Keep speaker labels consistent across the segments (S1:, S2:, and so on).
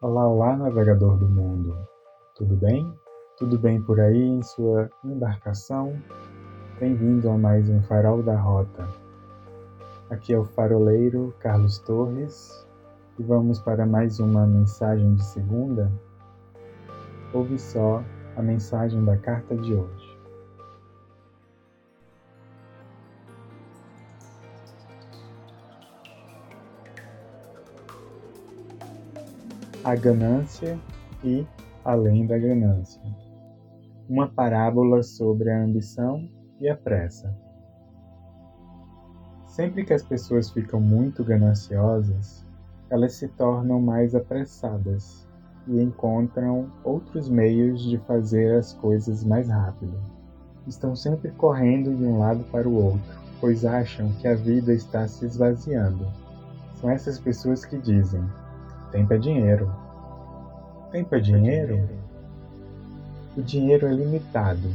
S1: Olá, olá, navegador do mundo. Tudo bem? Tudo bem por aí em sua embarcação? Bem-vindo a mais um Farol da Rota. Aqui é o faroleiro Carlos Torres e vamos para mais uma mensagem de segunda. Ouve só a mensagem da carta de hoje. A ganância e além da ganância. Uma parábola sobre a ambição e a pressa. Sempre que as pessoas ficam muito gananciosas, elas se tornam mais apressadas e encontram outros meios de fazer as coisas mais rápido. Estão sempre correndo de um lado para o outro, pois acham que a vida está se esvaziando. São essas pessoas que dizem: Tempo é dinheiro. Tempo é dinheiro? O dinheiro é limitado.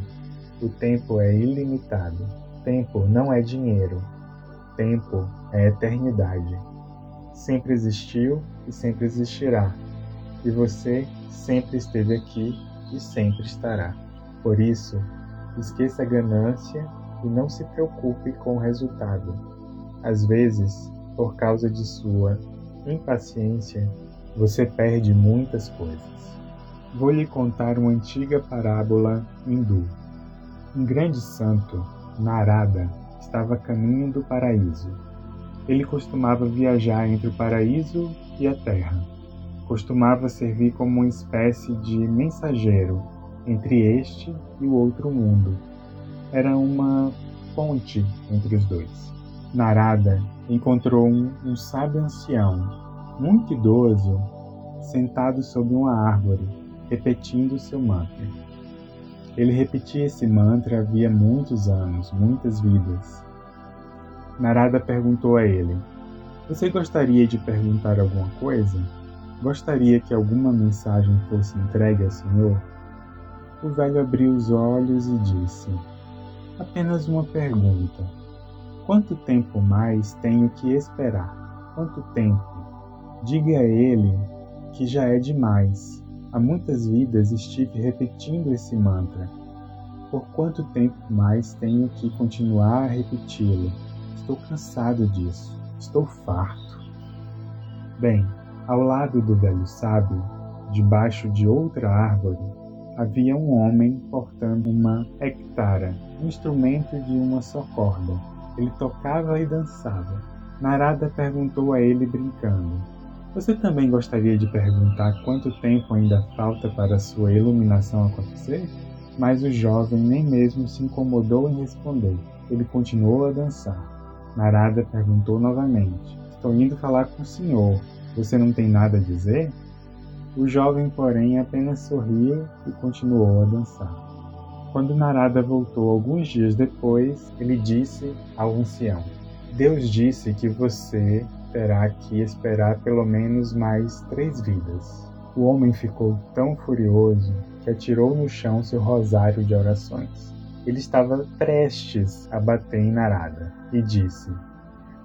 S1: O tempo é ilimitado. Tempo não é dinheiro. Tempo é eternidade. Sempre existiu e sempre existirá. E você sempre esteve aqui e sempre estará. Por isso, esqueça a ganância e não se preocupe com o resultado. Às vezes, por causa de sua impaciência, você perde muitas coisas. Vou lhe contar uma antiga parábola hindu. Um grande santo, Narada, estava caminho do paraíso. Ele costumava viajar entre o paraíso e a terra. Costumava servir como uma espécie de mensageiro entre este e o outro mundo. Era uma ponte entre os dois. Narada encontrou um, um sábio ancião muito idoso, sentado sob uma árvore, repetindo seu mantra. Ele repetia esse mantra havia muitos anos, muitas vidas. Narada perguntou a ele: Você gostaria de perguntar alguma coisa? Gostaria que alguma mensagem fosse entregue ao Senhor? O velho abriu os olhos e disse: Apenas uma pergunta. Quanto tempo mais tenho que esperar? Quanto tempo Diga a ele que já é demais. Há muitas vidas estive repetindo esse mantra. Por quanto tempo mais tenho que continuar a repeti-lo? Estou cansado disso. Estou farto. Bem, ao lado do velho sábio, debaixo de outra árvore, havia um homem portando uma hectara, um instrumento de uma só corda. Ele tocava e dançava. Narada perguntou a ele brincando: você também gostaria de perguntar quanto tempo ainda falta para sua iluminação acontecer? Mas o jovem nem mesmo se incomodou em responder. Ele continuou a dançar. Narada perguntou novamente: Estou indo falar com o senhor. Você não tem nada a dizer? O jovem, porém, apenas sorriu e continuou a dançar. Quando Narada voltou alguns dias depois, ele disse ao ancião: Deus disse que você terá que esperar pelo menos mais três vidas. O homem ficou tão furioso que atirou no chão seu rosário de orações. Ele estava prestes a bater em Narada e disse: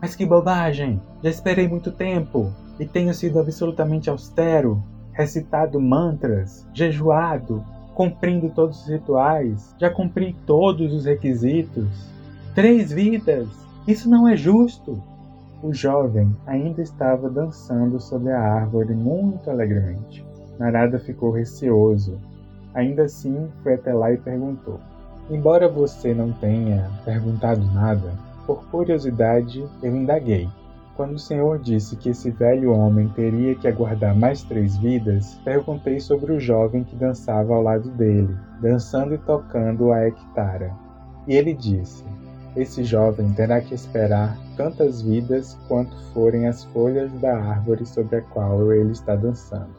S1: Mas que bobagem! Já esperei muito tempo e tenho sido absolutamente austero, recitado mantras, jejuado, cumprindo todos os rituais, já cumpri todos os requisitos. Três vidas! Isso não é justo! O jovem ainda estava dançando sob a árvore muito alegremente. Narada ficou receoso. Ainda assim, foi até lá e perguntou: Embora você não tenha perguntado nada, por curiosidade eu indaguei. Quando o Senhor disse que esse velho homem teria que aguardar mais três vidas, perguntei sobre o jovem que dançava ao lado dele, dançando e tocando a hectara. E ele disse: esse jovem terá que esperar tantas vidas quanto forem as folhas da árvore sobre a qual ele está dançando.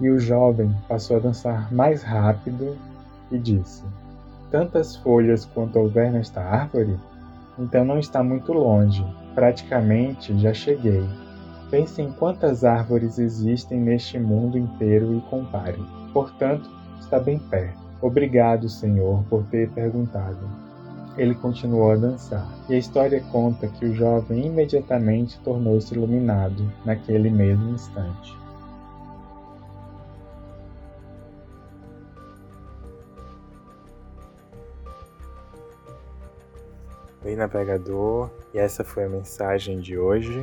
S1: E o jovem passou a dançar mais rápido e disse: Tantas folhas quanto houver nesta árvore? Então não está muito longe, praticamente já cheguei. Pense em quantas árvores existem neste mundo inteiro e compare. Portanto, está bem perto. Obrigado, Senhor, por ter perguntado ele continuou a dançar. E a história conta que o jovem imediatamente tornou-se iluminado naquele mesmo instante. Oi, navegador, e essa foi a mensagem de hoje.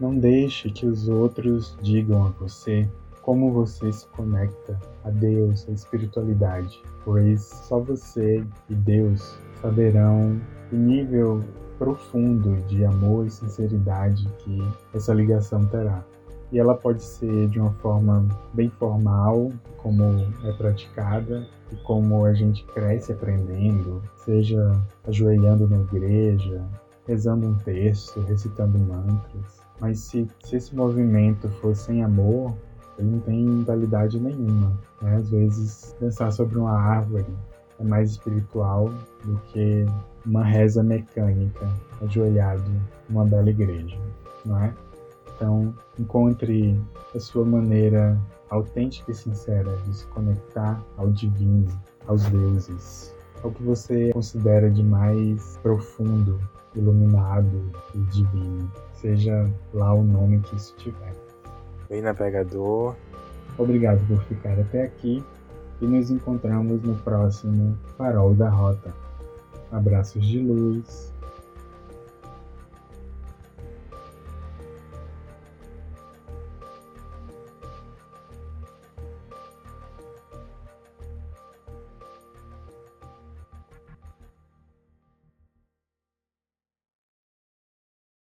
S1: Não deixe que os outros digam a você como você se conecta a Deus, a espiritualidade, pois só você e Deus saberão o nível profundo de amor e sinceridade que essa ligação terá. E ela pode ser de uma forma bem formal, como é praticada, e como a gente cresce aprendendo, seja ajoelhando na igreja, rezando um texto, recitando mantras. Mas se, se esse movimento for sem amor, ele não tem validade nenhuma. Né? Às vezes, pensar sobre uma árvore é mais espiritual do que uma reza mecânica, ajoelhado numa bela igreja, não é? Então, encontre a sua maneira autêntica e sincera de se conectar ao divino, aos deuses, ao que você considera de mais profundo, iluminado e divino, seja lá o nome que isso tiver. Bem navegador. Obrigado por ficar até aqui e nos encontramos no próximo Farol da Rota. Abraços de luz